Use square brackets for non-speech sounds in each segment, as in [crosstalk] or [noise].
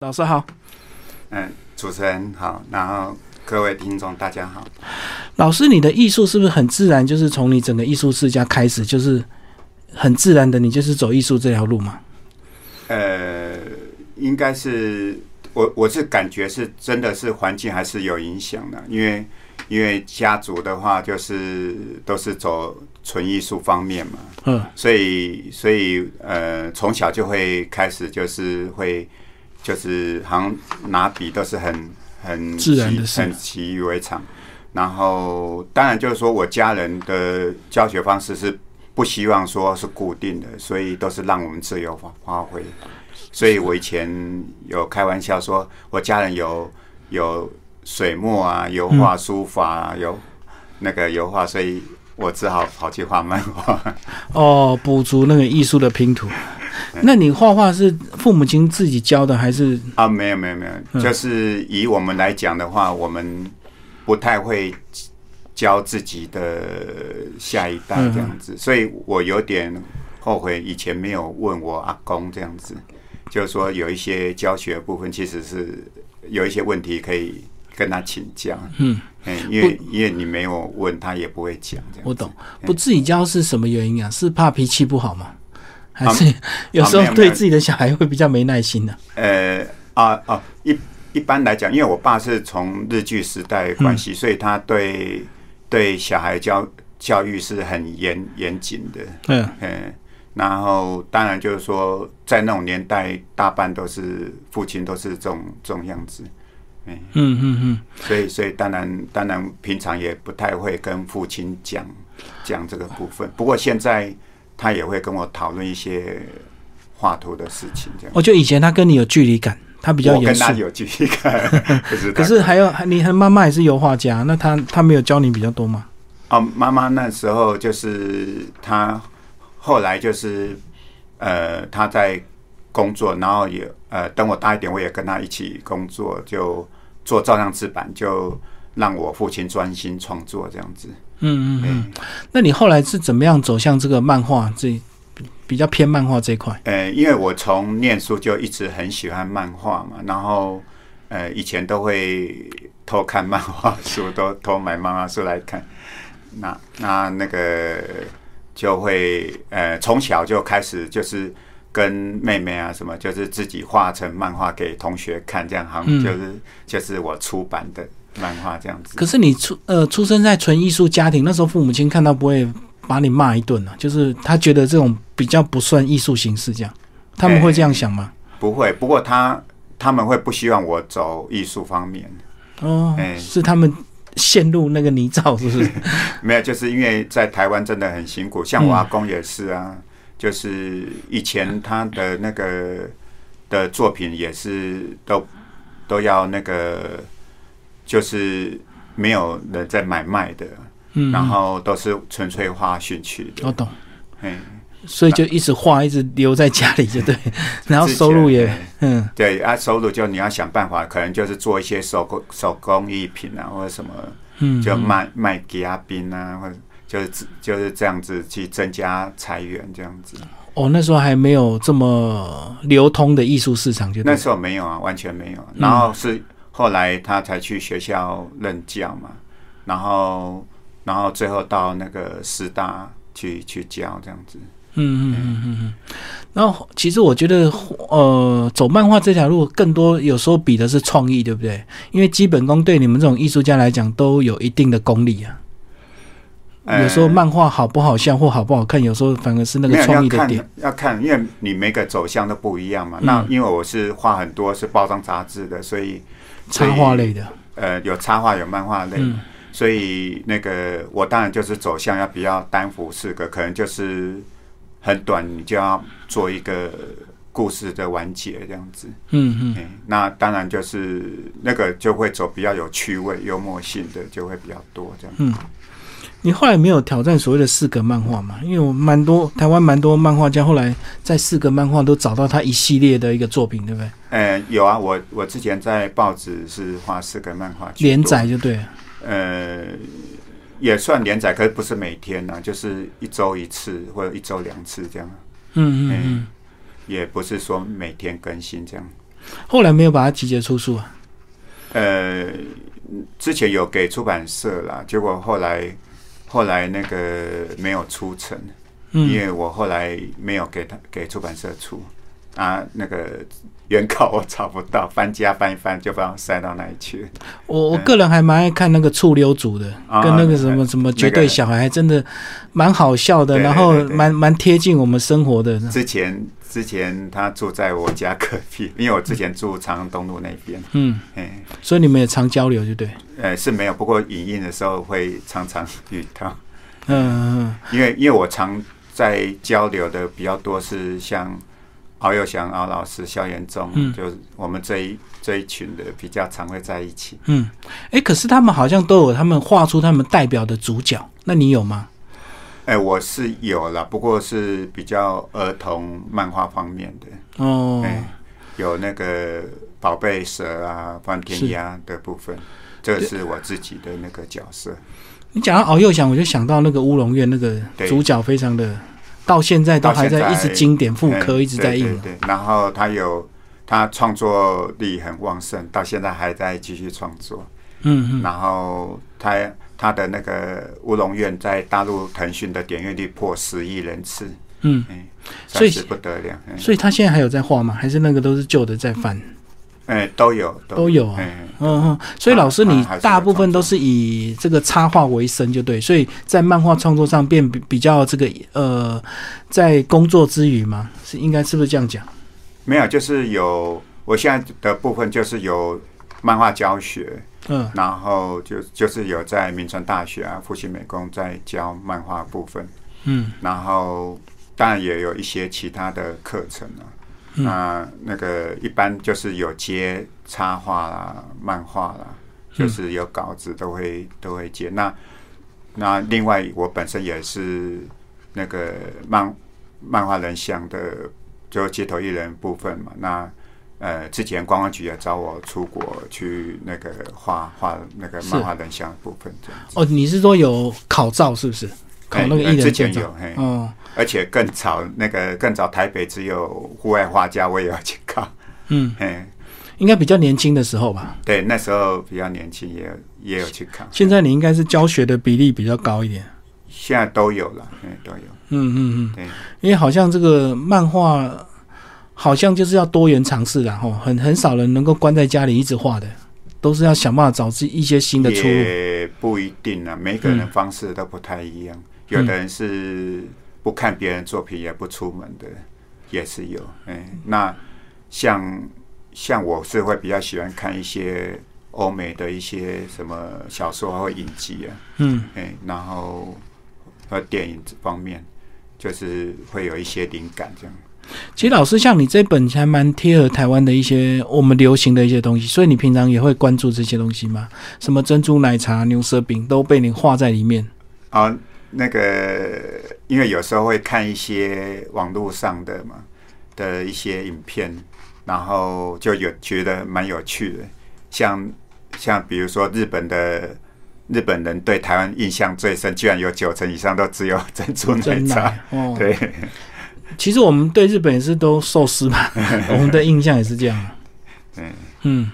老师好，嗯，主持人好，然后各位听众大家好。老师，你的艺术是不是很自然？就是从你整个艺术世家开始，就是很自然的，你就是走艺术这条路嘛？呃，应该是我我是感觉是真的是环境还是有影响的，因为因为家族的话就是都是走纯艺术方面嘛，嗯，所以所以呃从小就会开始就是会就是好像拿笔都是很很自然的事很习以为常。然后当然就是说我家人的教学方式是不希望说是固定的，所以都是让我们自由发发挥。所以我以前有开玩笑说，我家人有有水墨啊、油画、书法啊，有那个油画，所以我只好跑去画漫画。[laughs] 哦，补足那个艺术的拼图。那你画画是父母亲自己教的，还是？啊，没有没有没有，嗯。就是以我们来讲的话，我们不太会教自己的下一代这样子，所以我有点后悔以前没有问我阿公这样子，就是说有一些教学的部分其实是有一些问题可以跟他请教，嗯，嗯，因为因为你没有问他也不会讲这样。我懂。不自己教是什么原因啊？是怕脾气不好吗？还是有时候对自己的小孩会比较没耐心呢、呃啊啊，一一般来讲，因为我爸是从日剧时代关系，所以他对对小孩教教育是很严严谨的。嗯。嗯，然后当然就是说，在那种年代，大半都是父亲都是这种这种样子，嗯嗯嗯，所以所以当然当然平常也不太会跟父亲讲讲这个部分。不过现在他也会跟我讨论一些画图的事情，这样。我觉得以前他跟你有距离感，他比较严肃我跟他。有距离感，可是他可是还有你和妈妈也是油画家，那他他没有教你比较多吗？哦，妈妈那时候就是他后来就是呃，她在工作，然后也呃，等我大一点，我也跟他一起工作，就做照相制版，就让我父亲专心创作这样子。嗯嗯嗯。那你后来是怎么样走向这个漫画这比较偏漫画这一块？呃，因为我从念书就一直很喜欢漫画嘛，然后呃，以前都会偷看漫画书，都偷买漫画书来看。那那那个就会呃，从小就开始就是跟妹妹啊什么，就是自己画成漫画给同学看，这样好嗯像就是、就是我出版的漫画这样子。可是你出呃出生在纯艺术家庭，那时候父母亲看到不会把你骂一顿啊？就是他觉得这种比较不算艺术形式，这样他们会这样想吗？不会，不过他他们会不希望我走艺术方面。哦，哎是他们陷入那个泥沼，是不是？[laughs] 没有，就是因为在台湾真的很辛苦，像我阿公也是啊，就是以前他的那个的作品也是都都要那个，就是没有人在买卖的，嗯，然后都是纯粹画兴趣的，我懂，嗯，所以就一直画，一直留在家里，就对，[laughs] 然后收入也哎嗯。对啊，收入就你要想办法，可能就是做一些手工手工艺品啊，或者什么，嗯，就卖卖给阿宾啊，或者就是就是这样子去增加财源这样子。哦，那时候还没有这么流通的艺术市场，就对那时候没有啊，完全没有。然后是后来他才去学校任教嘛，然后然后最后到那个师大去去教这样子。嗯嗯嗯嗯嗯。然后其实我觉得，呃，走漫画这条路更多有时候比的是创意，对不对？因为基本功对你们这种艺术家来讲都有一定的功力啊。呃有时候漫画好不好笑或好不好看，有时候反而是那个创意的点。要看，因为你每个走向都不一样嘛。嗯那因为我是画很多是包装杂志的，所以插画类的，呃有插画有漫画类，嗯所以那个我当然就是走向要比较单幅式的，可能就是很短，你就要做一个故事的完结这样子。嗯嗯。嗯，那当然就是那个就会走比较有趣味、幽默性的就会比较多这样。嗯你后来没有挑战所谓的四格漫画嘛？因为我蛮多台湾蛮多漫画家后来在四格漫画都找到他一系列的一个作品，对不对？呃，有啊，我我之前在报纸是画四格漫画连载，就对了。呃，也算连载，可是不是每天呢、就是一周一次或者一周两次这样，嗯嗯嗯。也不是说每天更新这样。后来没有把它集结出书啊？呃，之前有给出版社啦，结果后来后来那个没有出成，因嗯，为我后来没有给他给出版社出啊，那个原稿我找不到，翻家翻一翻就把我塞到那里去。我我个人还蛮爱看那个醋溜组的，啊跟那个什么什么绝对小孩，还真的蛮好笑的，对然后蛮蛮贴近我们生活的。之前之前他住在我家隔壁，因为我之前住长安东路那边，嗯，哎，所以你们也常交流，就对。呃是没有，不过影印的时候会常常 [laughs] 遇到，嗯嗯因为因为我常在交流的比较多是像敖友祥敖老师、萧元忠，嗯。就是我们这一这一群的比较常会在一起。嗯，哎、可是他们好像都有他们画出他们代表的主角，那你有吗？哎、我是有了，不过是比较儿童漫画方面的，哦，哎、有那个宝贝蛇啊、放天鸭的部分，这是我自己的那个角色。你讲到敖幼祥，我就想到那个乌龙院那个主角非常的，到现在都还在一直经典复刻，哎一直在印嘛。对对对，然后他有他创作力很旺盛，到现在还在继续创作。嗯嗯，然后他他的那个乌龙院在大陆腾讯的点阅率破十亿人次，嗯，哎，所以不得了。哎所以他现在还有在画吗？还是那个都是旧的在翻？哎，都有都有嗯嗯，所以老师你大部分都是以这个插画为生，就对，所以在漫画创作上变比比较这个呃，在工作之余嘛，是应该是不是这样讲？没有，就是有我现在的部分就是有漫画教学，嗯然后就就是有在民传大学啊、复兴美工在教漫画部分，嗯然后当然也有一些其他的课程啊。嗯那那个一般就是有接插画啦、漫画啦，就是有稿子都会都会接。那那另外我本身也是那个漫漫画人像的，就街头艺人部分嘛。那呃，之前观光局也找我出国去那个画画那个漫画人像的部分这样子。哦，你是说有考照是不是？考那个艺人证照？前有嘿，哦，而且更早那个更早台北只有户外画家，我也要去考。嗯，嘿，应该比较年轻的时候吧。对，那时候比较年轻，也有也有去考。现在你应该是教学的比例比较高一点。现在都有了，嗯，都有。嗯嗯嗯，对，因为好像这个漫画好像就是要多元尝试啦，吼，很很少人能够关在家里一直画的，都是要想办法找自一些新的出路。也不一定啊，每个人嗯方式都不太一样。有的人是不看别人作品也不出门的，也是有。哎，那像像我是会比较喜欢看一些欧美的一些什么小说或影集啊，嗯哎，然后和电影方面，就是会有一些灵感这样。其实老师像你这本还蛮贴合台湾的一些我们流行的一些东西，所以你平常也会关注这些东西吗？什么珍珠奶茶、牛舌饼都被你画在里面。啊，那个，因为有时候会看一些网络上的嘛的一些影片，然后就有觉得蛮有趣的，像像比如说日本的日本人对台湾印象最深，居然有九成以上都只有珍珠奶茶。奶哦，对，其实我们对日本也是都寿司嘛，[laughs] 我们的印象也是这样。嗯，嗯，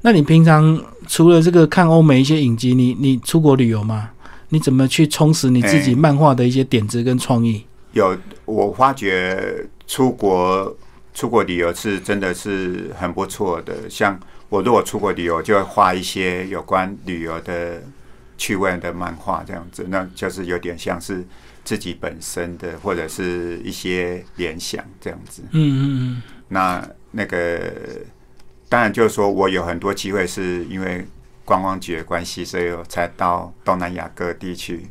那你平常除了这个看欧美一些影集，你你出国旅游吗？你怎么去充实你自己哎漫画的一些点子跟创意？有我发觉出国出国旅游是真的是很不错的。像我如果出国旅游，就会画一些有关旅游的趣味的漫画，这样子，那就是有点像是自己本身的或者是一些联想这样子。嗯嗯嗯那那个当然就是说我有很多机会是因为观光局的关系，所以我才到东南亚各地去，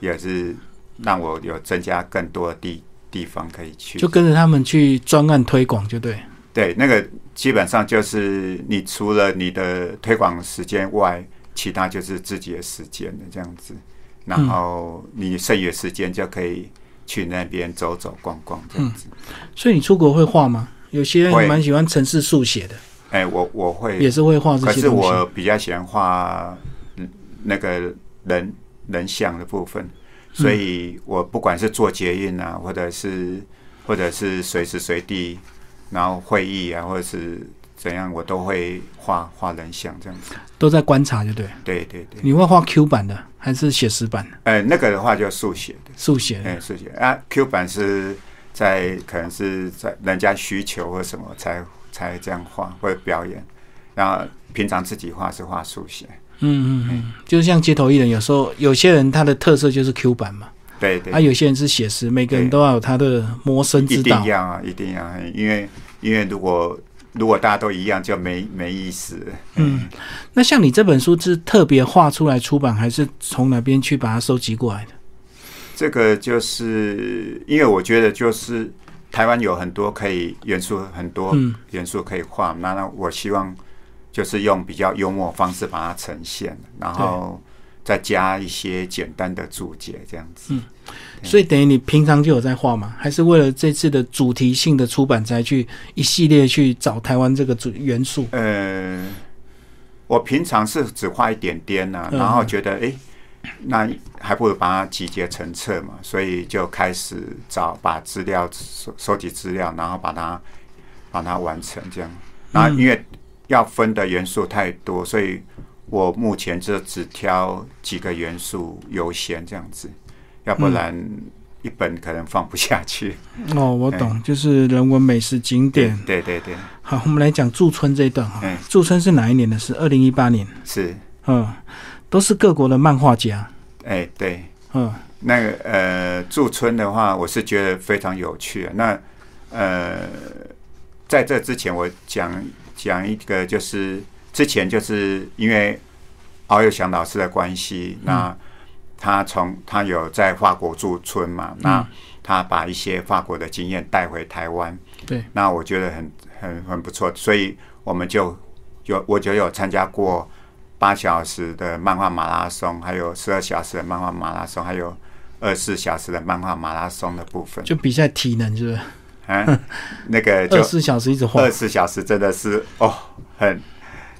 也是让我有增加更多的地地方可以去。嗯，就跟着他们去专案推广，就对。对，那个基本上就是你除了你的推广时间外，其他就是自己的时间的这样子。然后你剩余的时间就可以去那边走走逛逛这样子。所以你出国会画吗？有些人会蛮喜欢城市速写的，哎、我我会也是会画这可是。我比较喜欢画嗯那个人人像的部分，所以我不管是做捷运啊，或者是或者是随时随地，然后会议啊，或者是怎样，我都会画画人像这样子。都在观察，就对。对对对，你会画 Q 版的还是写实版的？呃，那个的话就速写的，速写的。哎，速写啊，Q 版是在可能是在人家需求或什么才才这样画或者表演，然后平常自己画是画速写。嗯嗯嗯，就是像街头艺人，有时候有些人他的特色就是 Q 版嘛，对对，啊，有些人是写实，每个人都要有他的摸身之一道定。要啊，一定要，因为因为如果如果大家都一样，就没没意思。嗯，那像你这本书是特别画出来出版，还是从哪边去把它收集过来的？这个就是因为我觉得就是台湾有很多可以元素，很多嗯元素可以画，那那我希望就是用比较幽默方式把它呈现，然后再加一些简单的注解，这样子。所以等于你平常就有在画吗？还是为了这次的主题性的出版才去一系列去找台湾这个主元素？呃，我平常是只画一点点呐、嗯然后觉得哎、诶那还不如把它集结成册嘛，所以就开始找把资料收收集资料，然后把它把它完成这样。然后因为要分的元素太多，所以我目前就只挑几个元素优先这样子，要不然一本可能放不下去。哦，我懂，就是人文美食景点。对对对，好，我们来讲驻村这一段哈嗯。驻村是哪一年的事？二零一八年。是，嗯，都是各国的漫画家。哎、对。嗯那个呃，驻村的话，我是觉得非常有趣。那呃，在这之前，我讲讲一个，就是之前就是因为敖幼祥老师的关系，那他从他有在法国驻村嘛，那他把一些法国的经验带回台湾，对，那我觉得很很很不错，所以我们就有我就有参加过八小时的漫画马拉松，还有十二小时的漫画马拉松，还有二十四小时的漫画马拉松的部分。就比赛体能是不是？啊，那个就 [laughs] 二十四小时一直画二。十四小时真的是哦，很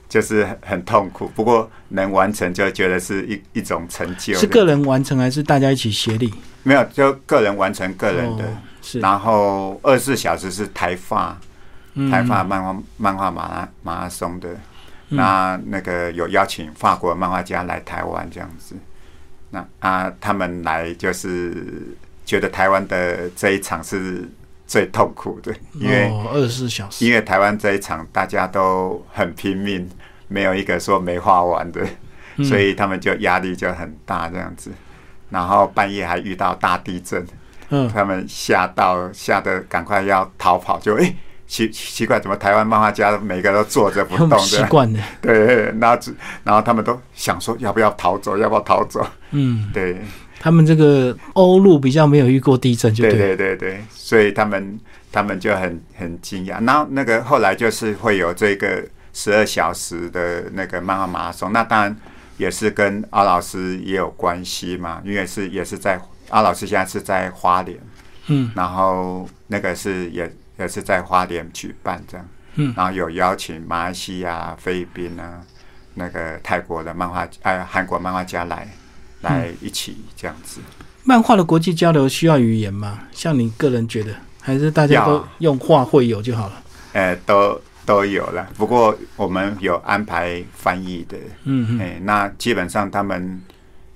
就是很很痛苦，不过能完成就觉得是一一种成就。是个人完成还是大家一起协力？没有就个人完成个人的，哦、是。然后二十四小时是台发嗯。台发漫画漫画马拉马拉松的，那那个有邀请法国漫画家来台湾这样子，那啊他们来就是觉得台湾的这一场是最痛苦的，因为。哦二十四小时，因为台湾这一场大家都很拼命，没有一个说没画完的，嗯所以他们就压力就很大这样子。然后半夜还遇到大地震，嗯他们吓到吓得赶快要逃跑，就诶奇奇怪，怎么台湾漫画家每个都坐着不动的？[laughs] 习惯的。对，然后只然后他们都想说要不要逃走，要不要逃走？嗯，对，他们这个欧陆比较没有遇过地震，就对对。对对对，所以他们他们就很很惊讶。然后那个后来就是会有这个十二小时的那个漫画马拉松，那当然也是跟阿老师也有关系嘛，因为是也是在阿老师现在是在花莲，嗯然后那个是也也是在花莲举办这样，嗯然后有邀请马来西亚、菲律宾啊，那个泰国的漫画哎韩国漫画家来来一起这样子。漫画的国际交流需要语言吗？像你个人觉得，还是大家都用画会友就好了？呃，都都有了。不过我们有安排翻译的，嗯哎、那基本上他们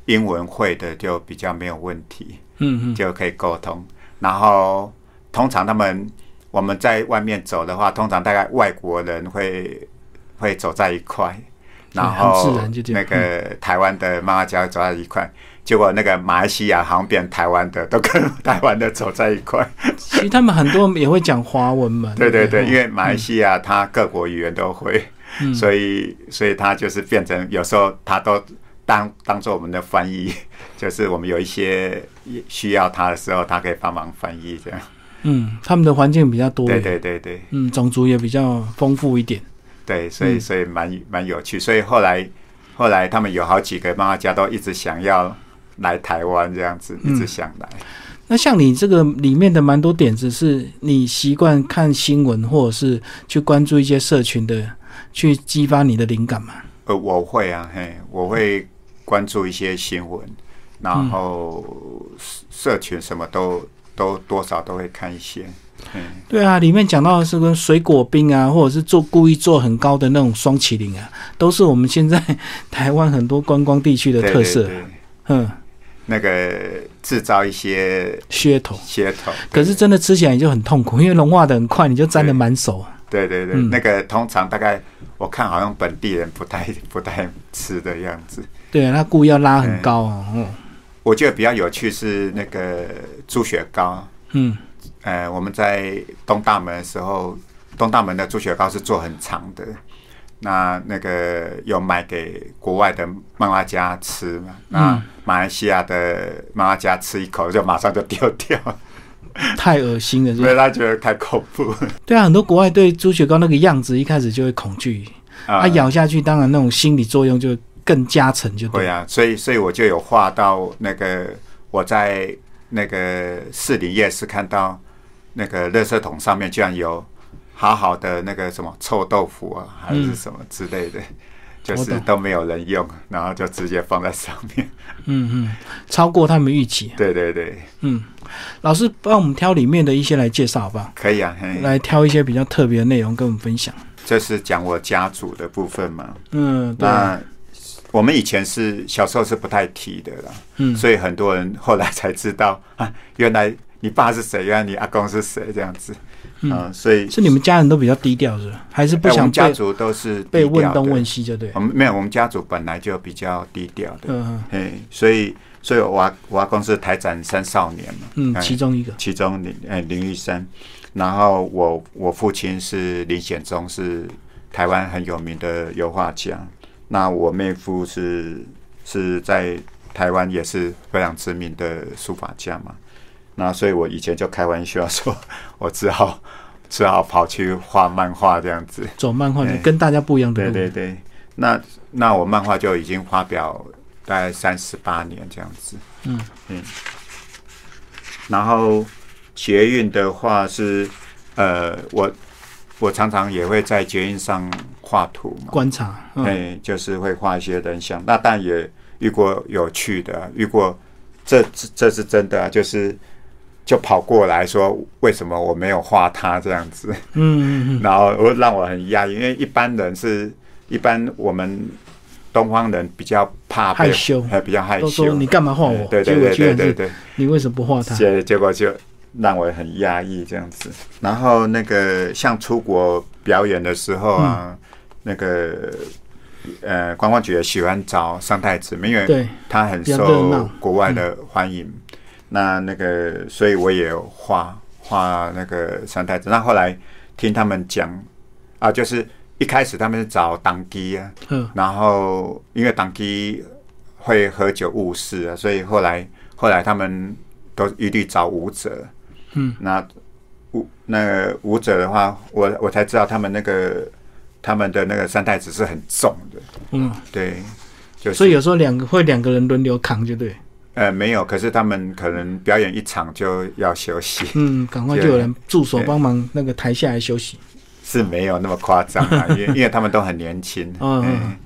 英文会的就比较没有问题，嗯嗯就可以沟通。然后通常他们我们在外面走的话，通常大概外国人会会走在一块，然很后那个台湾的妈妈家走在一块。结果那个马来西亚好像变台湾的，都跟台湾的走在一块。其实他们很多也会讲华文嘛。对对对，因为马来西亚它各国语言都会，嗯所以所以它就是变成有时候它都当当做我们的翻译，[laughs] 就是我们有一些需要它的时候，它可以帮忙翻译这样。嗯，他们的环境比较多对，对对对嗯，种族也比较丰富一点。对，所以嗯所以蛮蛮有趣。所以后来后来他们有好几个漫画家都一直想要来台湾这样子，嗯一直想来。那像你这个里面的蛮多点子，是你习惯看新闻，或者是去关注一些社群的，去激发你的灵感吗？呃，我会啊，嘿，我会关注一些新闻，然后社社群什么都都多少都会看一些。嗯，对啊，里面讲到的是跟水果冰啊，或者是做故意做很高的那种双麒麟啊，都是我们现在台湾很多观光地区的特色。对对嗯，那个制造一些噱头。噱头。可是真的吃起来就很痛苦，因为融化的很快，你就沾的满手。对对对，嗯那个通常大概我看好像本地人不太不太吃的样子。对啊，他故意要拉很高啊。哦我觉得比较有趣是那个猪血糕，嗯，呃，我们在东大门的时候，东大门的猪血糕是做很长的，那那个有卖给国外的漫画家吃嘛，那马来西亚的漫画家吃一口就马上就丢掉，太恶心了，是因吧为他觉得太恐怖。对啊，很多国外对猪血糕那个样子一开始就会恐惧，啊。啊，咬下去当然那种心理作用就更加成，就对。会啊，所以所以我就有画到那个我在那个市里夜市看到那个垃圾桶上面居然有好好的那个什么臭豆腐啊，还是什么之类的，就是都没有人用，然后就直接放在上面。嗯嗯，超过他们预期。对对对，嗯，老师帮我们挑里面的一些来介绍好不好？可以啊，嘿来挑一些比较特别的内容跟我们分享。这是讲我家族的部分嘛。嗯，对，那我们以前是小时候是不太提的啦，嗯，所以很多人后来才知道啊，原来你爸是谁，原来你阿公是谁这样子。嗯嗯，所以是你们家人都比较低调，是吧？还是不想家族都是被问东问。西，就对。我们没有，我们家族本来就比较低调的，嗯嘿，所以所以我阿我阿公是台展三少年嘛，嗯，哎其中一个。其中林哎林玉山，然后我我父亲是林显忠，是台湾很有名的油画家。那我妹夫是是在台湾也是非常知名的书法家嘛。那所以我以前就开玩笑说，我只好只好跑去画漫画这样子。走漫画跟大家不一样的对路。对对，那那我漫画就已经发表大概三十八年这样子。嗯嗯，然后捷运的话是，呃，我我常常也会在捷运上画图嘛，观察。嗯哎、就是会画一些人像。那但也遇过有趣的啊，遇过这这这是真的啊，就是就跑过来说为什么我没有画他这样子。嗯嗯嗯，然后我让我很压抑，因为一般人是一般我们东方人比较怕害羞还比较害羞。你干嘛画我？对对对对对对，你为什么不画他？结结果就让我很压抑这样子。然后那个像出国表演的时候啊，嗯那个呃观光局也喜欢找上太子，因为，他很受闹国外的欢迎。那那个，所以我也有画画那个三太子。那后来听他们讲啊，就是一开始他们是找党基啊，嗯然后因为党基会喝酒误事啊，所以后来后来他们都一律找舞者。嗯，那舞那个舞者的话，我我才知道他们那个他们的那个三太子是很重的，嗯，对，就是所以有时候两个会两个人轮流扛，就对。呃，没有，可是他们可能表演一场就要休息，嗯，赶快就有人助手帮忙那个抬下来休息。是没有那么夸张啊，因为 [laughs] 因为他们都很年轻，嗯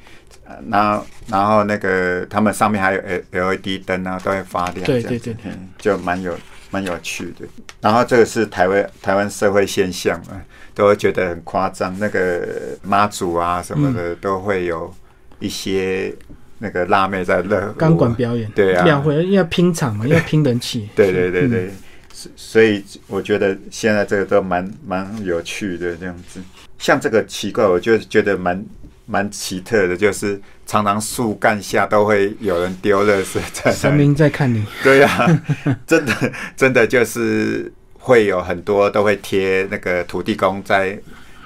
然后然后那个他们上面还有 L LED 灯啊，都会发亮，对对对嗯就蛮有蛮有趣的。然后这个是台湾台湾社会现象嘛，都会觉得很夸张。那个妈祖啊什么嗯的，都会有一些那个辣妹在热钢管表演，对啊两回要拼场嘛，要拼人气。[laughs] 对对对对，嗯所所以我觉得现在这个都蛮蛮有趣的这样子。像这个奇怪，我就觉得蛮蛮奇特的，就是常常树干下都会有人丢垃圾在神。明在看你，对啊、[laughs] 真的真的就是会有很多都会贴那个土地公在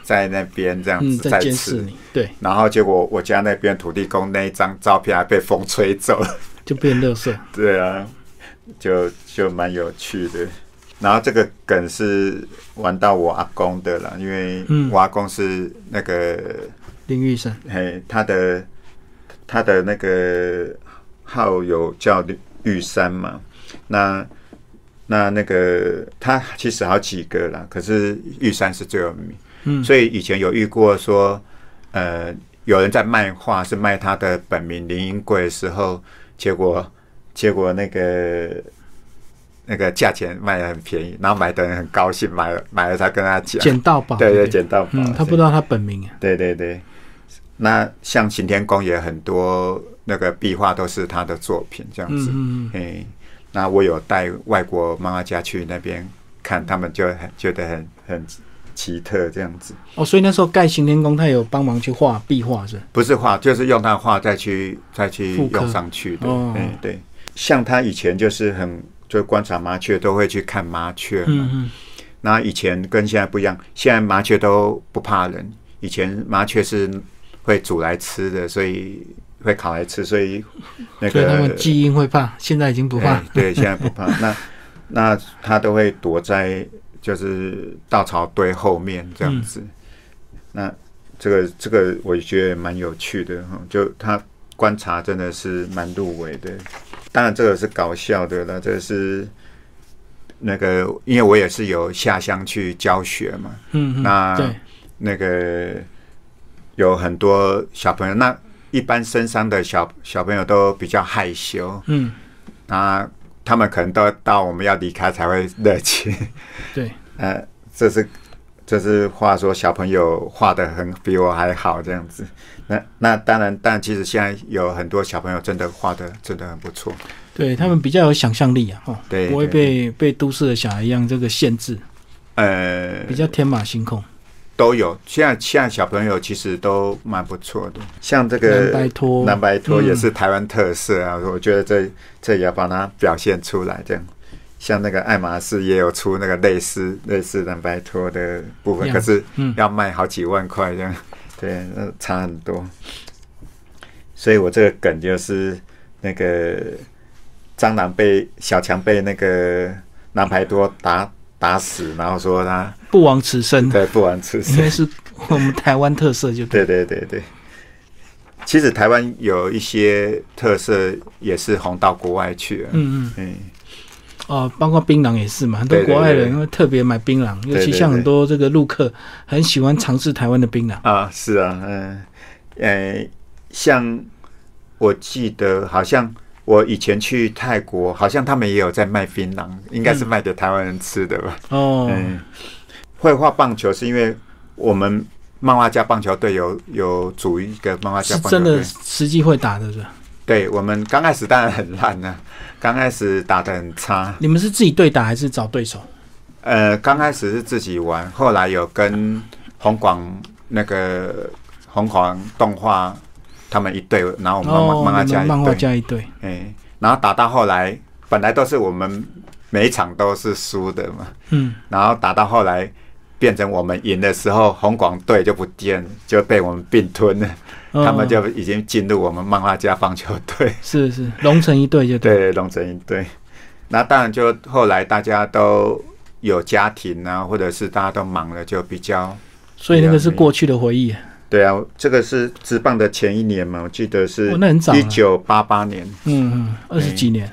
在那边这样嗯，子在监视。你，对，然后结果我家那边土地公那一张照片还被风吹走了。就变垃圾。[laughs] 对啊，就就蛮有趣的。然后这个梗是玩到我阿公的了，因为嗯我阿公是那个林玉山，嘿，他的他的那个号有叫玉山嘛，那那那个他其实好几个啦，可是玉山是最有名，嗯，所以以前有遇过说，呃，有人在卖画，是卖他的本名林英贵的时候，结果结果那个那个价钱卖的很便宜，然后买的人很高兴，买了买了他跟他讲，捡到宝，对对，不捡到宝，嗯，他不知道他本名啊，对对对。那像擎天宫也很多那个壁画都是他的作品，这样子。嗯嗯哎，那我有带外国漫画家去那边看，他们就很觉得很很奇特这样子。哦，所以那时候盖行天宫，他有帮忙去画壁画是？不是画，就是用他的画再去再去用上去的。哦对对，像他以前就是很就观察麻雀，都会去看麻雀嘛。嗯嗯，那以前跟现在不一样，现在麻雀都不怕人，以前麻雀是会煮来吃的，所以会烤来吃，所以那个们基因会怕，现在已经不怕哎。对，现在不怕。那那他都会躲在就是稻草堆后面这样子。那这个这个我觉得蛮有趣的哈，就他观察真的是蛮入围的。当然这个是搞笑的了，这个是那个因为我也是有下乡去教学嘛，嗯嗯，那，那个有很多小朋友，那一般深山的小小朋友都比较害羞，嗯那他们可能都到我们要离开才会热情。[laughs] 对，[laughs] 呃，这是这是话说小朋友画的很比我还好这样子。那那当然，但其实现在有很多小朋友真的画的真的很不错。对他们比较有想象力啊，哦，对不会被被都市的小孩一样这个限制，呃，比较天马行空。都有。现在现在小朋友其实都蛮不错的，像这个拖，蓝白托也嗯是台湾特色啊，我觉得这这也要把它表现出来。这样，像那个爱马仕也有出那个类似类似蓝白托的部分，可是嗯要卖好几万块这样，[laughs] 对，那差很多。所以我这个梗就是那个蟑螂被小强被那个蓝白多打打死，然后说他不枉此生，对不枉此生应该是我们台湾特色，就对。对对对对。其实台湾有一些特色也是红到国外去了。嗯嗯，嗯，哦，包括槟榔也是嘛，很多国外人对会特别买槟榔，对尤其像很多这个陆客很喜欢尝试台湾的槟榔。啊，是啊，嗯，呃，像我记得好像我以前去泰国，好像他们也有在卖槟榔，应该是卖给台湾人吃的吧。哦，嗯，会画棒球是因为我们漫画家棒球队有有组一个漫画家棒球是真的。实际会打的是？对我们刚开始当然很烂呢、刚开始打的很差。你们是自己对打还是找对手？呃，刚开始是自己玩，后来有跟红广那个红广动画他们一队，然后我们漫画家漫画家一队，哎、然后打到后来，本来都是我们每一场都是输的嘛，嗯，然后打到后来变成我们赢的时候，红广队就不见了，就被我们并吞了，哦他们就已经进入我们漫画家棒球队。是是龙城一队就对。[laughs] 对，龙城一队。那当然，就后来大家都有家庭啊，或者是大家都忙了，就比较所以那个是过去的回忆。对啊。这个是职棒的前一年嘛，我记得是哦，那很早一九八八年，嗯嗯，二十几年。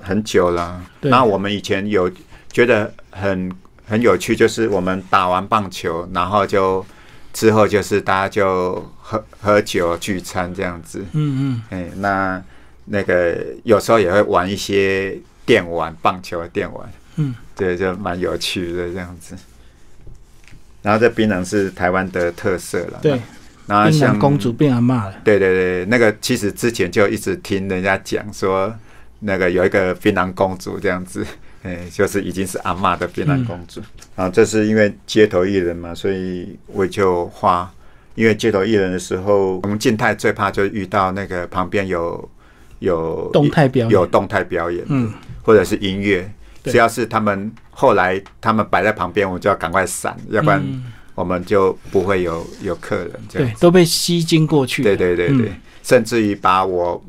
很久了。那我们以前有觉得很很有趣，就是我们打完棒球，然后就之后就是大家就喝喝酒聚餐这样子。嗯嗯哎、那那个有时候也会玩一些电玩，棒球的电玩，嗯，对，就蛮有趣的这样子。然后这槟榔是台湾的特色了，嗯，对，然后像公主变阿嬷了。对对对，那个其实之前就一直听人家讲说，那个有一个槟榔公主这样子，哎，就是已经是阿嬷的槟榔公主。啊，这是因为街头艺人嘛，所以我就画。因为街头艺人的时候，我们静态最怕就遇到那个旁边有有动态表演有动态表演，嗯，或者是音乐。只要是他们后来他们摆在旁边，我们就要赶快闪，要不然嗯我们就不会有有客人这样对，都被吸睛过去。对对对对，嗯甚至于把我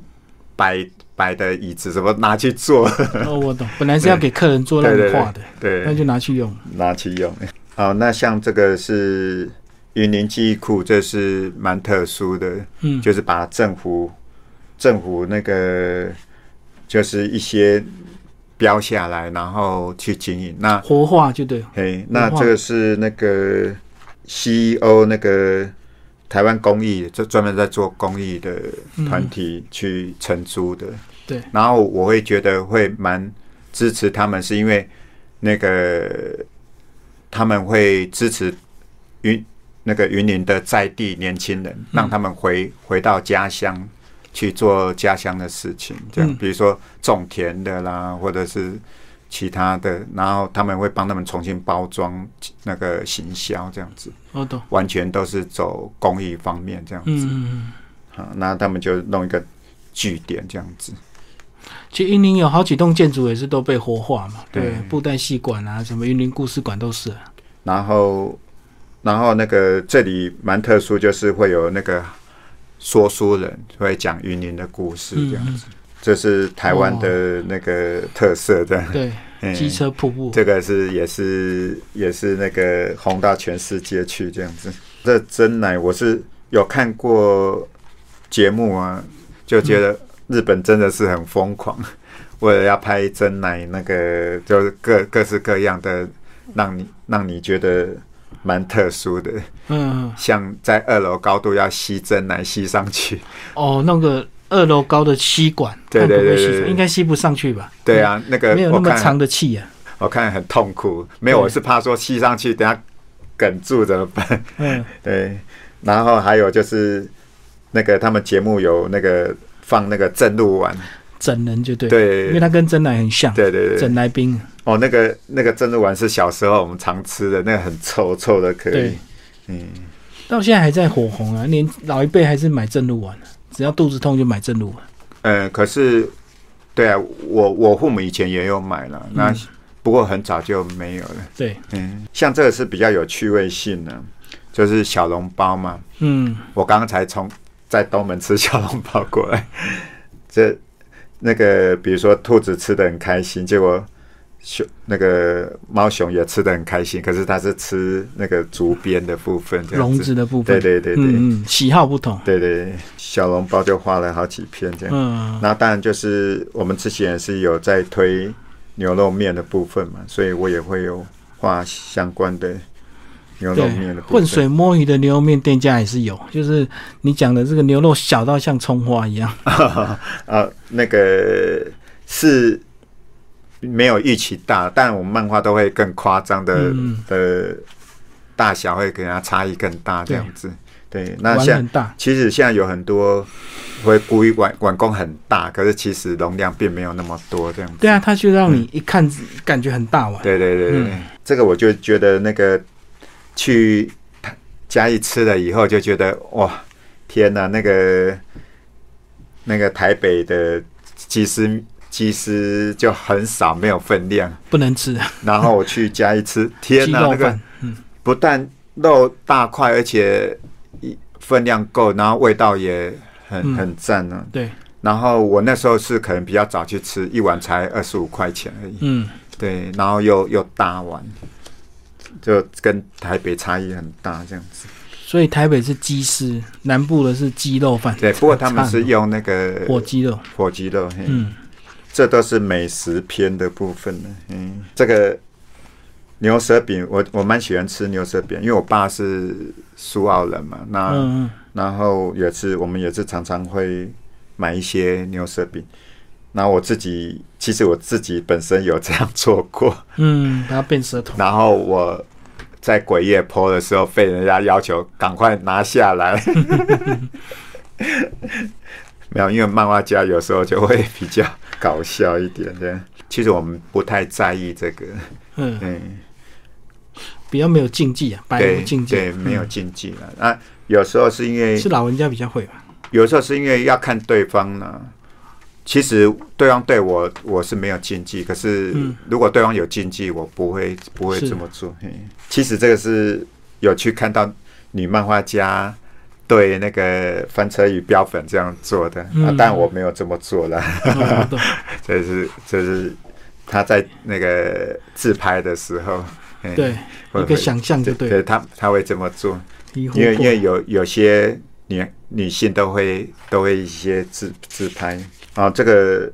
摆摆的椅子什么拿去做，哦，我懂，本来是要给客人做让对对你画的，那，就拿去用。拿去用。好，那像这个是云林记忆库，这是蛮特殊的，嗯，就是把政府政府那个就是一些标下来，然后去经营。那活化就对。嘿，那这个是那个 CEO 那个台湾公益，就专门在做公益的团体去承租的。对，然后我会觉得会蛮支持他们，是因为那个他们会支持云那个云林的在地年轻人，让他们回回到家乡去做家乡的事情，这样，嗯比如说种田的啦，或者是其他的，然后他们会帮他们重新包装那个行销，这样子，我懂。完全都是走公益方面这样子。嗯嗯嗯。啊，那他们就弄一个据点这样子。其实云林有好几栋建筑也是都被活化嘛，对对，布袋戏馆啊，什么云林故事馆都是啊。然后，然后那个这里蛮特殊，就是会有那个说书人会讲云林的故事这样子，这是台湾的那个特色的。对，[laughs] 嗯机车瀑布，这个是也是也是那个红到全世界去这样子。这真奶我是有看过节目啊，就觉得日本真的是很疯狂，[laughs] 为了要拍真奶，那个就是各各式各样的，让你让你觉得蛮特殊的，嗯，像在二楼高度要吸真奶吸上去，哦，那个二楼高的吸管，对对对应该吸不上去吧？对啊，那个没有那么长的气啊。我看很痛苦，没有，我是怕说吸上去，等下梗住怎么办？嗯，[laughs] 对，然后还有就是那个他们节目有那个放那个正露丸，整人就对，对。因为它跟真奶很像，对对对。整，来冰，哦，那个那个正露丸是小时候我们常吃的，那个很臭臭的，可以。对，嗯，到现在还在火红啊，连老一辈还是买正露丸，只要肚子痛就买正露丸。呃，可是对啊，我我父母以前也有买了，那嗯不过很早就没有了，对，嗯，像这个是比较有趣味性的，就是小笼包嘛，嗯，我刚刚才从在东门吃小笼包过来，这那个比如说兔子吃的很开心，结果熊那个猫熊也吃的很开心，可是它是吃那个竹编的部分，笼子。的部分，对对对对、嗯嗯，喜好不同，对对，小笼包就画了好几片这样。嗯，那当然就是我们之前是有在推牛肉面的部分嘛，所以我也会有画相关的牛肉面对的，部分。浑水摸鱼的牛肉面店家也是有，就是你讲的这个牛肉小到像葱花一样，[laughs] 啊，那个是没有预期大，但我们漫画都会更夸张的、嗯的大小会给它差异更大这样子。对，那玩像很大，其实现在有很多会故意碗碗工很大，可是其实容量并没有那么多这样子。对啊，它就让你一看感觉很大碗，对对对对，嗯这个我就觉得那个去嘉义吃了以后，就觉得哇，天哪，那个那个台北的鸡丝鸡丝就很少，没有分量。不能吃。然后我去嘉义吃，[laughs] 天哪，那个不但肉大块，而且一分量够，然后味道也很嗯。很赞呢、对，然后我那时候是可能比较早去吃，一碗才二十五块钱而已。嗯，对，然后又又大碗，就跟台北差异很大这样子。所以台北是鸡丝，南部的是鸡肉饭，对，不过他们是用那个火鸡肉，火鸡肉，嗯，这都是美食篇的部分了。嗯，这个牛舌饼，我我蛮喜欢吃牛舌饼，因为我爸是苏澳人嘛，那、然后也是我们也是常常会买一些牛舌饼。然后我自己，其实我自己本身有这样做过，嗯，把它变舌头，[laughs] 然后我在鬼夜坡的时候被人家要求赶快拿下来，[laughs] 没有，因为漫画家有时候就会比较搞笑一点的。其实我们不太在意这个，嗯，嗯，比较没有禁忌啊，百对无禁忌，对，没有嗯禁忌了。啊，有时候是因为是老人家比较会吧，有时候是因为要看对方呢。其实对方对我我是没有禁忌，可是嗯。如果对方有禁忌，我不会不会这么做。嘿。其实这个是有去看到女漫画家对那个翻车与标粉这样做的，啊嗯，但我没有这么做了。哦我懂。[laughs] 这是这是他在那个自拍的时候，嘿。对，会一个想象就对了，对他他会这么做。因为因为有有些女女性都会都会一些自自拍啊，这个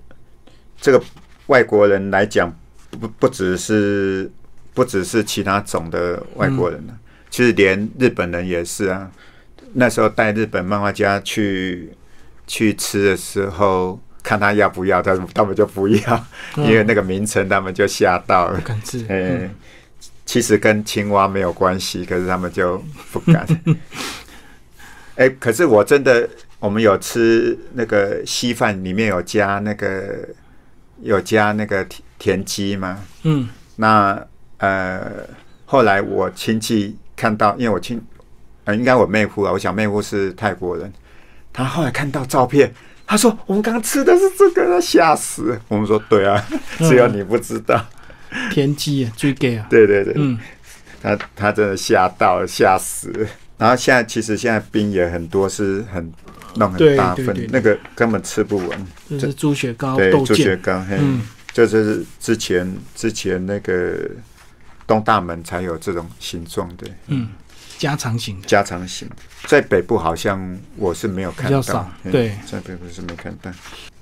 这个外国人来讲，不不只是不只是其他种的外国人了、其实连日本人也是啊。那时候带日本漫画家去去吃的时候，看他要不要，他他们就不要，嗯 [laughs] 因为那个名称他们就吓到了不。敢吃。嗯，其实跟青蛙没有关系，可是他们就不敢。[laughs] 哎、可是我真的，我们有吃那个稀饭，里面有加那个有加那个田田鸡吗？嗯那呃，后来我亲戚看到，因为我亲呃，应该我妹夫啊，我小妹夫是泰国人，他后来看到照片，他说我们刚刚吃的是这个，他吓死。我们说对啊，只有你不知道。田鸡啊，最 gay 啊。对对对，嗯他他真的吓到了，吓死。然后现在其实现在冰也很多，是很弄很大份，那个根本吃不完。这是猪血糕、对，猪血。糕，嘿，嗯这就是之前之前那个东大门才有这种形状的嗯，加长型的。加长型，在北部好像我是没有看到，少对在北部是没看到。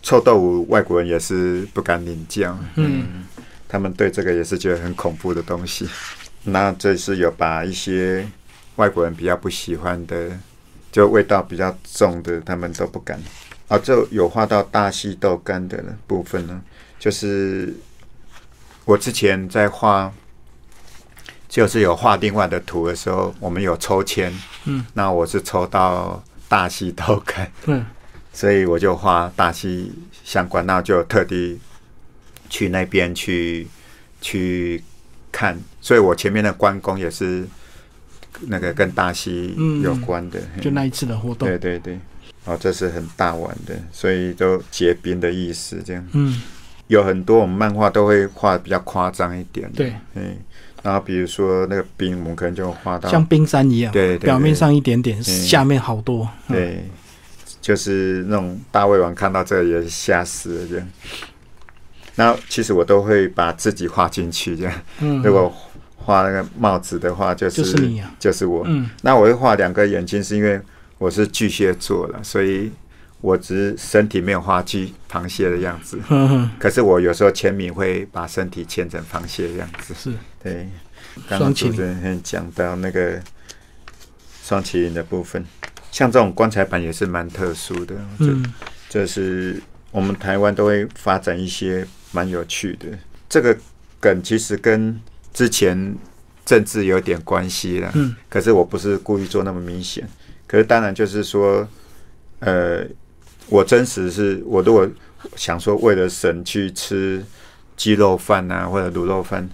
臭豆腐外国人也是不敢领教，嗯他们对这个也是觉得很恐怖的东西。那这是有把一些外国人比较不喜欢的，就味道比较重的，他们都不敢。啊，就有画到大溪豆干的部分呢，就是我之前在画，就是有画另外的图的时候，我们有抽签，嗯，那我是抽到大溪豆干，嗯所以我就画大溪相关，那就特地去那边去去看，所以我前面的关公也是那个跟大溪有关的，嘿。就那一次的活动。对对对，哦，这是很大碗的，所以都结冰的意思，这样。嗯，有很多我们漫画都会画得比较夸张一点，对，嗯，然后比如说那个冰，我们可能就画到像冰山一样，对表面上一点点，下面好多。嗯，对，就是那种大胃王看到这个也吓死了这样。那其实我都会把自己画进去，这样。嗯，如果画那个帽子的话，就是就是你啊就是我。嗯那我会画两个眼睛，是因为我是巨蟹座了，所以我只是身体没有画巨螃蟹的样子。[laughs] 可是我有时候签名会把身体签成螃蟹的样子。是对，刚刚主持人讲到那个双麒麟的部分，像这种棺材板也是蛮特殊的。这嗯这是我们台湾都会发展一些蛮有趣的。这个梗其实跟之前政治有点关系了，嗯可是我不是故意做那么明显。可是当然就是说，呃，我真实是我如果想说为了省去吃鸡肉饭啊或者卤肉饭，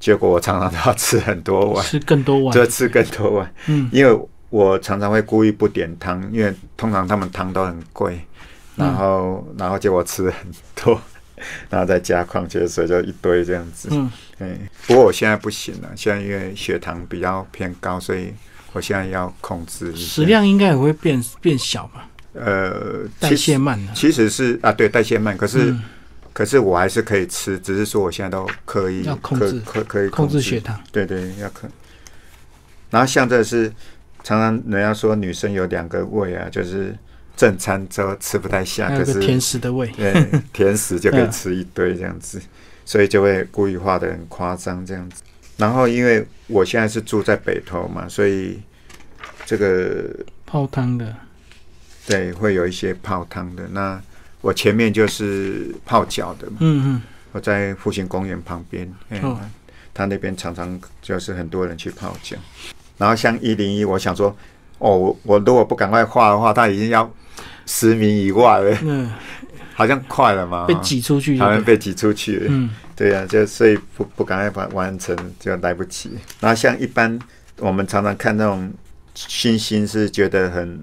结果我常常都要吃很多碗，吃更多碗就。吃更多碗。嗯因为我常常会故意不点汤，因为通常他们汤都很贵，嗯然后、然后结果吃很多，然后再加矿泉水就一堆这样子。嗯，哎，不过我现在不行了，现在因为血糖比较偏高，所以我现在要控制一下食。量应该也会变变小吧？呃，代谢慢了。其实是啊，对代谢慢，可是、嗯可是我还是可以吃，只是说我现在都刻意要控制可可可以控制血糖。对对，要可。然后像这是常常人家说女生有两个胃啊，就是正餐之后吃不太下，可是甜食的味。对 [laughs] 甜食就可以嗯吃一堆这样子，所以就会故意画的很夸张这样子。然后因为我现在是住在北头嘛，所以这个泡汤的。对会有一些泡汤的。那我前面就是泡脚的嘛，嗯我在复兴公园旁边，嗯哦他那边常常就是很多人去泡脚。然后像一零一，我想说，哦，我我如果不赶快画的话，他已经要十名以外了，嗯，好像快了嘛，被挤出去。好像被挤出去了。嗯对呀、就所以不不赶快把完成就来不及。然后像一般我们常常看那种星星是觉得很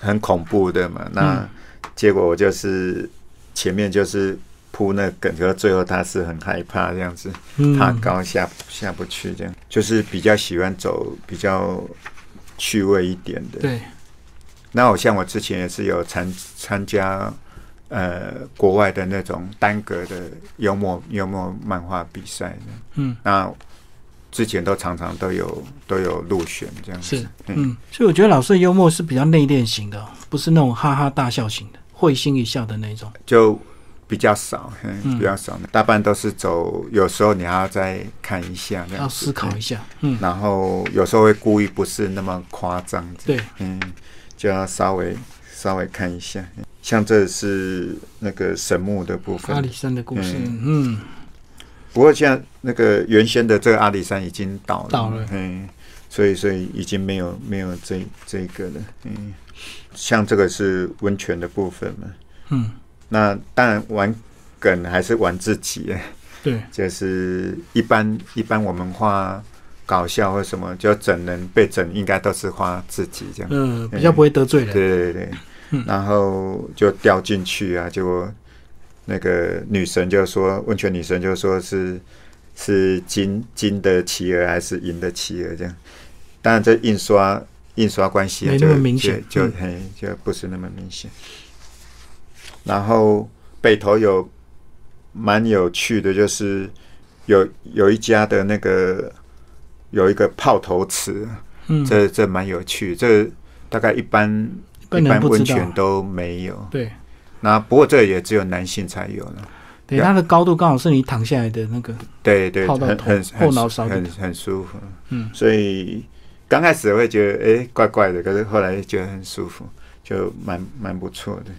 很恐怖的嘛，那嗯结果我就是前面就是铺那梗，可是最后他是很害怕这样子，嗯，怕高下下不去这样，就是比较喜欢走比较趣味一点的。对，那我像我之前也是有参参加呃国外的那种单格的幽默幽默漫画比赛的，嗯。那之前都常常都有都有入选这样子。是，嗯，所以我觉得老师的幽默是比较内敛型的哦，不是那种哈哈大笑型的，会心一笑的那种。就比较少，嗯，嗯。比较少，大半都是走，有时候你还要再看一下要思考一下。嗯，然后有时候会故意不是那么夸张，对，嗯，就要稍微稍微看一下。像这是那个神木的部分。阿里，山的故事，嗯。嗯，不过现在那个原先的这个阿里山已经倒了，倒了。嗯，所以所以已经没有没有这这个了，嗯，像这个是温泉的部分嘛，嗯，那当然玩梗还是玩自己，对，就是一般一般我们画搞笑或什么，就整人被整，应该都是花自己这样。嗯，比较不会得罪人，对对对，嗯然后就掉进去啊，结果那个女神就说，温泉女神就说是是金金的企鹅还是银的企鹅这样。当然这印刷印刷关系啊，没就那么明显就就嗯嘿就不是那么明显。然后北投有蛮有趣的，就是有有一家的那个有一个泡头池，嗯，这这蛮有趣，这大概一般一般温泉都没有。对，那不过这也只有男性才有了。对，它的高度刚好是你躺下来的那个，对对，泡到头很很后脑勺很很舒服。嗯，所以刚开始会觉得哎、怪怪的，可是后来觉得很舒服，就蛮蛮不错的。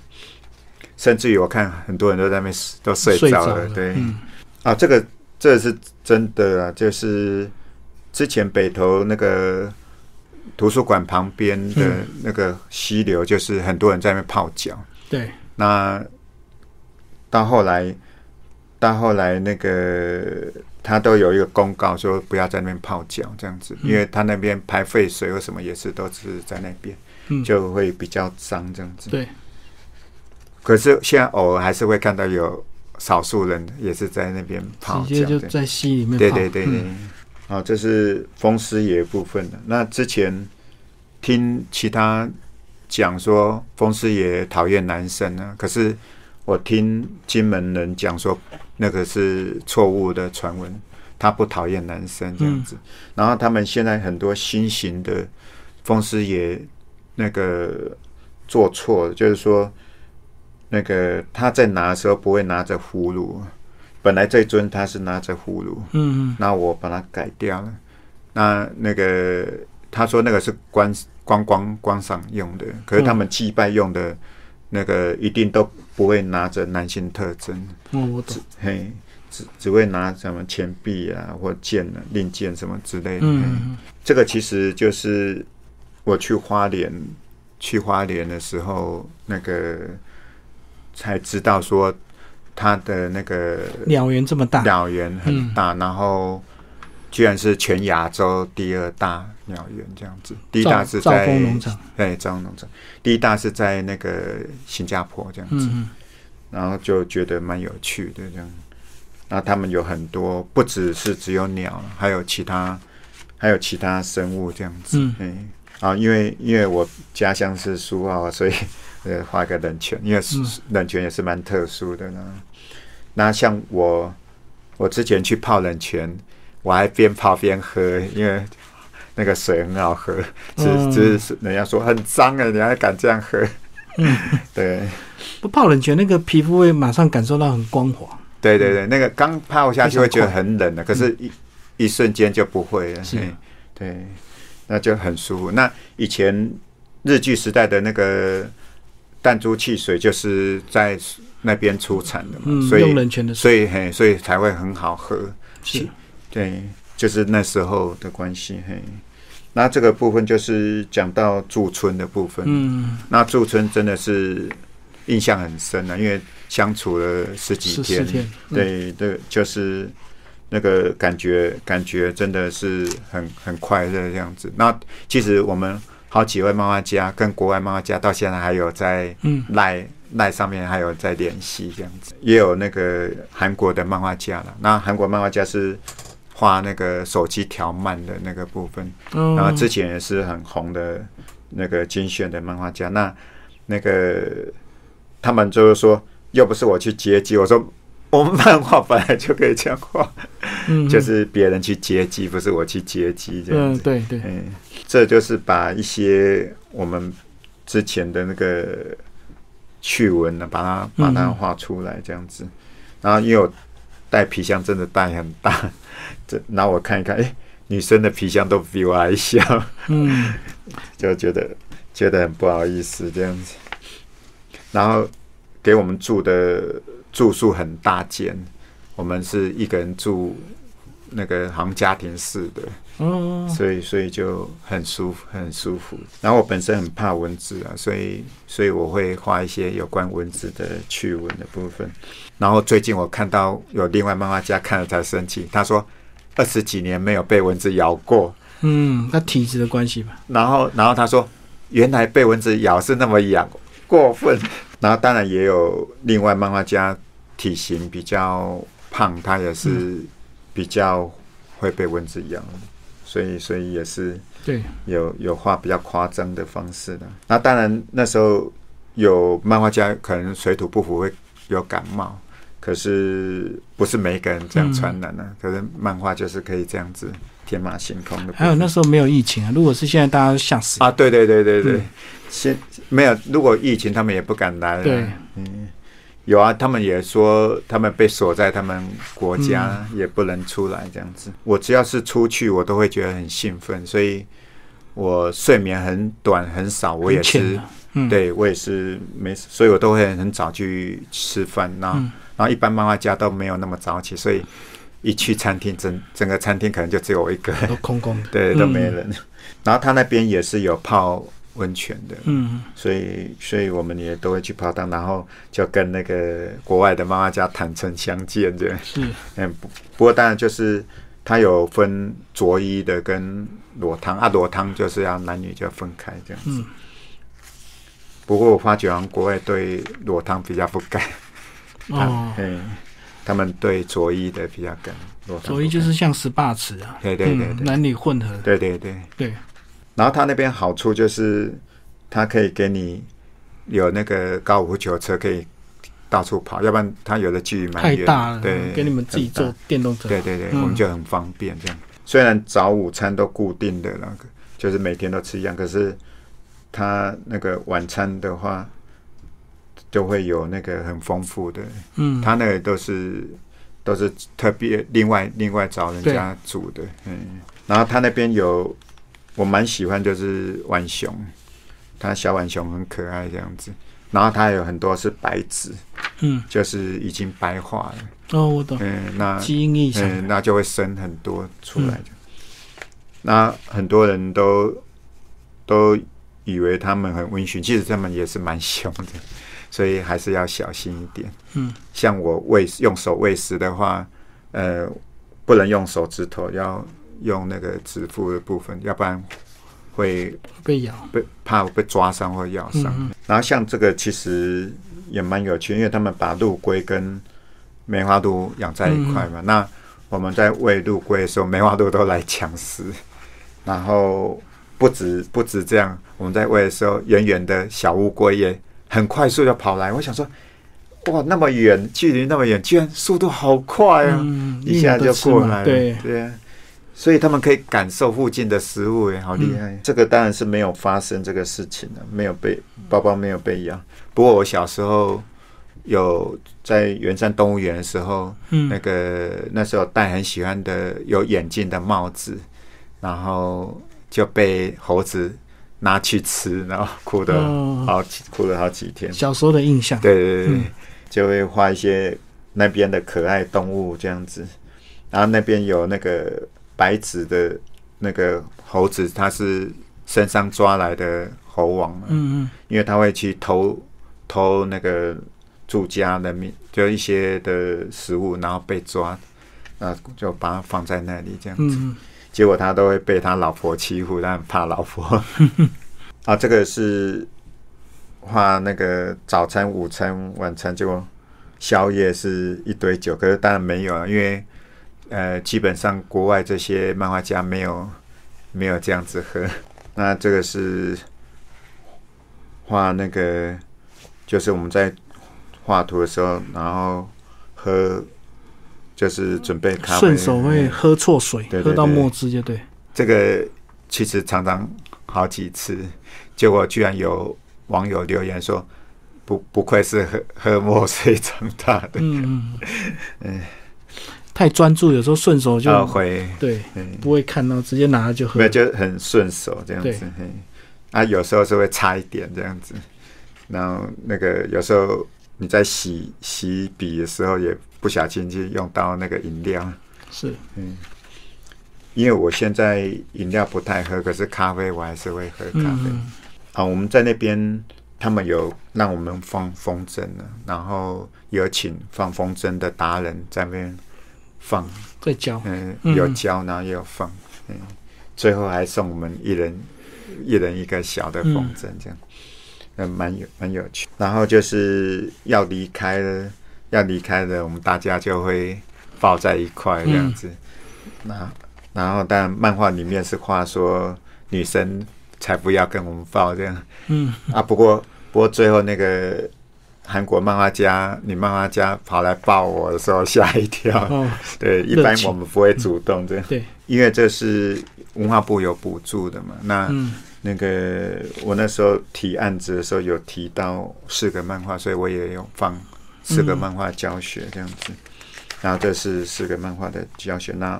甚至于我看很多人都在那边都睡睡着了，着了，对、嗯，啊，这个这是真的啊，就是之前北投那个图书馆旁边的嗯。那个溪流，就是很多人在那边泡脚。对，那到后来，到后来那个他都有一个公告说不要在那边泡脚这样子，嗯。因为他那边排废水或什么也是都是在那边，嗯，就会比较脏这样子。对，可是现在偶尔还是会看到有少数人也是在那边泡直接就脚的。在溪里面对泡。对对对。嗯，好、这是风师爷部分的。那之前听其他讲说风师爷讨厌男生呢，可是我听金门人讲说那个是错误的传闻，他不讨厌男生这样子。然后他们现在很多新型的风师爷那个做错了，就是说那个他在拿的时候不会拿着葫芦。本来这尊他是拿着葫芦，嗯嗯，那我把它改掉了。那那个他说那个是观观光观赏用的，可是他们祭拜用的那个一定都不会拿着男性特征，嗯，我懂，嘿，只只会拿什么钱币啊或剑啊、令箭什么之类的。嗯，这个其实就是我去花莲去花莲的时候，那个才知道说他的那个鸟园这么大，鸟园很大，然后居然是全亚洲第二大鸟园这样子，第一大是兆在丰农场，对兆丰农场，第一大是在那个新加坡这样子，然后就觉得蛮有趣的这样。然后他们有很多，不只是只有鸟，还有其他，还有其他生物这样子。嗯。嗯，啊，因为因为我家乡是苏澳，所以呃画个冷泉，因为嗯冷泉也是蛮特殊的呢。那像我，我之前去泡冷泉，我还边泡边喝，因为那个水很好喝，只嗯只是人家说很脏哎，你还敢这样喝？嗯，[laughs] 对不泡冷泉那个皮肤会马上感受到很光滑，对对对，那个刚泡下去会觉得很冷的，可是一一瞬间就不会了。是嘿对，那就很舒服。那以前日剧时代的那个弹珠汽水就是在那边出产的嘛，嗯，所以所以嘿，所以才会很好喝。是，对，就是那时候的关系。嘿，那这个部分就是讲到驻村的部分。嗯，那驻村真的是印象很深啊，因为相处了十几天，对对，就是那个感觉，感觉真的是很很快乐这样子。那其实我们好几位漫画家跟国外漫画家到现在还有在嗯，赖赖上面还有在联系这样子，也有那个韩国的漫画家了。那韩国漫画家是画那个手机条漫的那个部分，嗯然后之前也是很红的那个精选的漫画家。那那个他们就是说，又不是我去接机，我说。我们漫画本来就可以这样画，嗯就是别人去接机，不是我去接机这样嗯，子。对对，嗯，这就是把一些我们之前的那个趣闻呢，把它把它嗯画出来这样子。然后因为我带皮箱真的带很大，这然后我看一看，哎、女生的皮箱都比我还小，嗯，[laughs] 就觉得觉得很不好意思这样子。然后给我们住的住宿很大间，我们是一个人住那个好像家庭式的，哦，所以所以就很舒服，很舒服。然后我本身很怕蚊子啊，所以所以我会画一些有关蚊子的趣闻的部分。然后最近我看到有另外漫画家看了才生气，他说二十几年没有被蚊子咬过，嗯，那体质的关系吧。然后然后他说原来被蚊子咬是那么痒，过分。然后当然也有另外漫画家体型比较胖，他也是比较会被蚊子咬，所以所以也是对，有有画比较夸张的方式的。那当然那时候有漫画家可能水土不服会有感冒，可是不是每一个人这样传染呢、可是漫画就是可以这样子天马行空的。还有那时候没有疫情啊，如果是现在，大家都吓死。啊，对对对对对嗯，现没有，如果疫情他们也不敢来、啊。对，嗯，有啊，他们也说他们被锁在他们国家，嗯也不能出来这样子。我只要是出去，我都会觉得很兴奋，所以我睡眠很短很少，我也是啊，嗯，对我也是没，所以我都会很早去吃饭。那、嗯然后一般妈妈家都没有那么早起，所以一去餐厅，整整个餐厅可能就只有我一个人。都空空的。[laughs] 对，都没嗯人。然后他那边也是有泡温泉的，嗯，所以所以我们也都会去泡汤，然后就跟那个国外的妈妈家坦诚相见这样。是，[laughs] 嗯，不不过当然就是它有分着衣的跟裸汤啊，裸汤就是要男女就分开这样子。嗯不过我发觉好像国外对裸汤比较不敢，哦，嗯，他们对着衣的比较敢。裸汤所以不敢就是像 SPA 池啊，对对对男女混合。对对对。对，然后它那边好处就是，它可以给你有那个高尔夫球车可以到处跑，要不然它有的距离蛮远，太大了，对，给你们自己很大。坐电动车。对对对，嗯。我们就很方便这样。虽然早午餐都固定的那个，就是每天都吃一样，可是它那个晚餐的话，就会有那个很丰富的，嗯，他那个都是都是特别另外另外找人家煮的，嗯，然后他那边有我蛮喜欢就是浣熊，它小浣熊很可爱这样子，然后它有很多是白纸，嗯，就是已经白化了，哦，我懂，嗯，那基因异常。嗯，那就会生很多出来的。那很多人都都以为他们很温驯，其实他们也是蛮凶的，所以还是要小心一点。嗯，像我喂用手喂食的话，呃，不能用手指头，要用那个指腹的部分，要不然会被咬。被怕被抓伤或咬伤。嗯然后像这个其实也蛮有趣，因为他们把陆龟跟梅花鹿养在一块嘛。那我们在喂陆龟的时候，梅花鹿都来抢食。然后不止不止这样，我们在喂的时候，远远的小乌龟也很快速的跑来。我想说，哇，那么远，距离那么远，居然速度好快啊！嗯，一下就过来了，对，对啊，所以他们可以感受附近的食物，哎，好厉害！这个当然是没有发生这个事情的，没有被包包没有被咬。不过我小时候有在圆山动物园的时候，嗯那个那时候戴很喜欢的有眼镜的帽子，然后就被猴子拿去吃，然后哭的哦好几哭了好几天。小时候的印象。对对对，对嗯就会画一些那边的可爱动物这样子。然后那边有那个白纸的那个猴子，它是身上抓来的猴王嘛，嗯因为它会去偷偷那个住家的民，就一些的食物，然后被抓，那就把它放在那里这样子。嗯嗯结果他都会被他老婆欺负，他很怕老婆。[laughs] 啊，这个是画那个早餐、午餐、晚餐，结果宵夜是一堆酒，可是当然没有啊，因为呃，基本上国外这些漫画家没有没有这样子喝。[laughs] 那这个是画那个，就是我们在画图的时候，然后喝。就是准备咖啡，顺手会喝错水，对对喝到墨汁就对。这个其实常常好几次，结果居然有网友留言说，不不愧是喝喝墨水长大的，嗯嗯，[laughs] 太专注，有时候顺手就啊会，对，嗯，不会看到，直接拿了就喝。没有。就很顺手这样子，嘿。啊有时候是会差一点这样子，然后那个有时候你在洗洗笔的时候，也不小心就用到那个饮料。是。嗯，因为我现在饮料不太喝，可是咖啡我还是会喝咖啡。嗯啊，我们在那边他们有让我们放风筝呢，然后有请放风筝的达人在那边放，会教，嗯，嗯。有教，然后也有放，嗯，最后还送我们一人一人一个小的风筝，这样，嗯，蛮有蛮有趣。然后就是要离开了，要离开了，我们大家就会抱在一块这样子。那然后，但漫画里面是画说女生才不要跟我们抱这样。嗯，啊。不过，不过最后那个韩国漫画家，你漫画家跑来抱我的时候，吓一跳。哦，[laughs] 对，一般我们不会主动这样，对，因为这是文化部有补助的嘛。那嗯，那个我那时候提案子的时候有提到四个漫画，所以我也有放四个漫画教学这样子。然后这是四个漫画的教学，那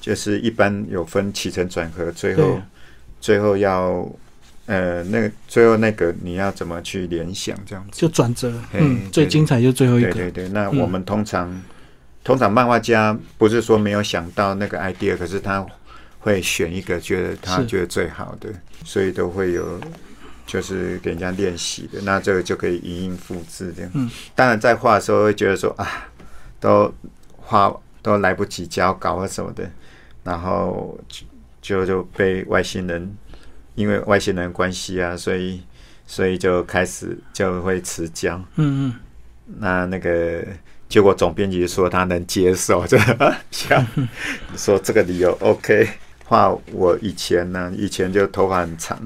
就是一般有分起承转合，最后最后要呃那个最后那个你要怎么去联想这样子。就转折，嗯，最精彩就最后一个，对对对，那嗯我们通常、通常漫画家不是说没有想到那个 idea，可是他会选一个觉得他觉得最好的，所以都会有就是给人家练习的，那这个就可以一印复制这样。嗯，当然在画的时候会觉得说啊，都画都来不及交稿啊什么的，然后就就就被外星人，因为外星人关系啊，所以所以就开始就会持僵。嗯嗯，那那个结果总编辑说他能接受，这 [laughs] 想说这个理由 OK。画我以前呢，以前就头发很长，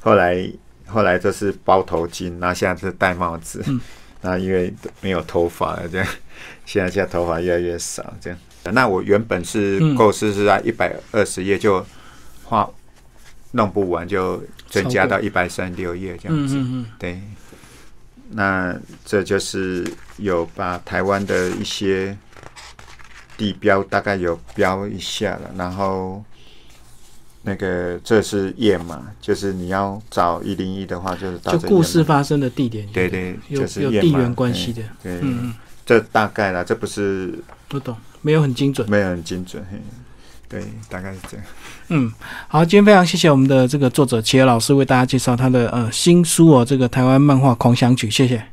后来后来就是包头巾，然后现在是戴帽子，嗯然后因为没有头发了，这样现在现在头发越来越少，这样。那我原本是嗯构思是在一百二十页就画弄不完，就增加到一百三十六页这样子。嗯嗯嗯，对，那这就是有把台湾的一些地标大概有标一下了，然后那个这是页码，就是你要找一零一的话，就是到故事发生的地点，对对，有就是有地缘关系的，对，对。嗯嗯，这大概啦，这不是不懂，没有很精准。没有很精准，嘿，对，大概是这样。嗯，好，今天非常谢谢我们的这个作者齐尔老师为大家介绍他的呃新书哦，这个台湾漫画狂想曲，谢谢。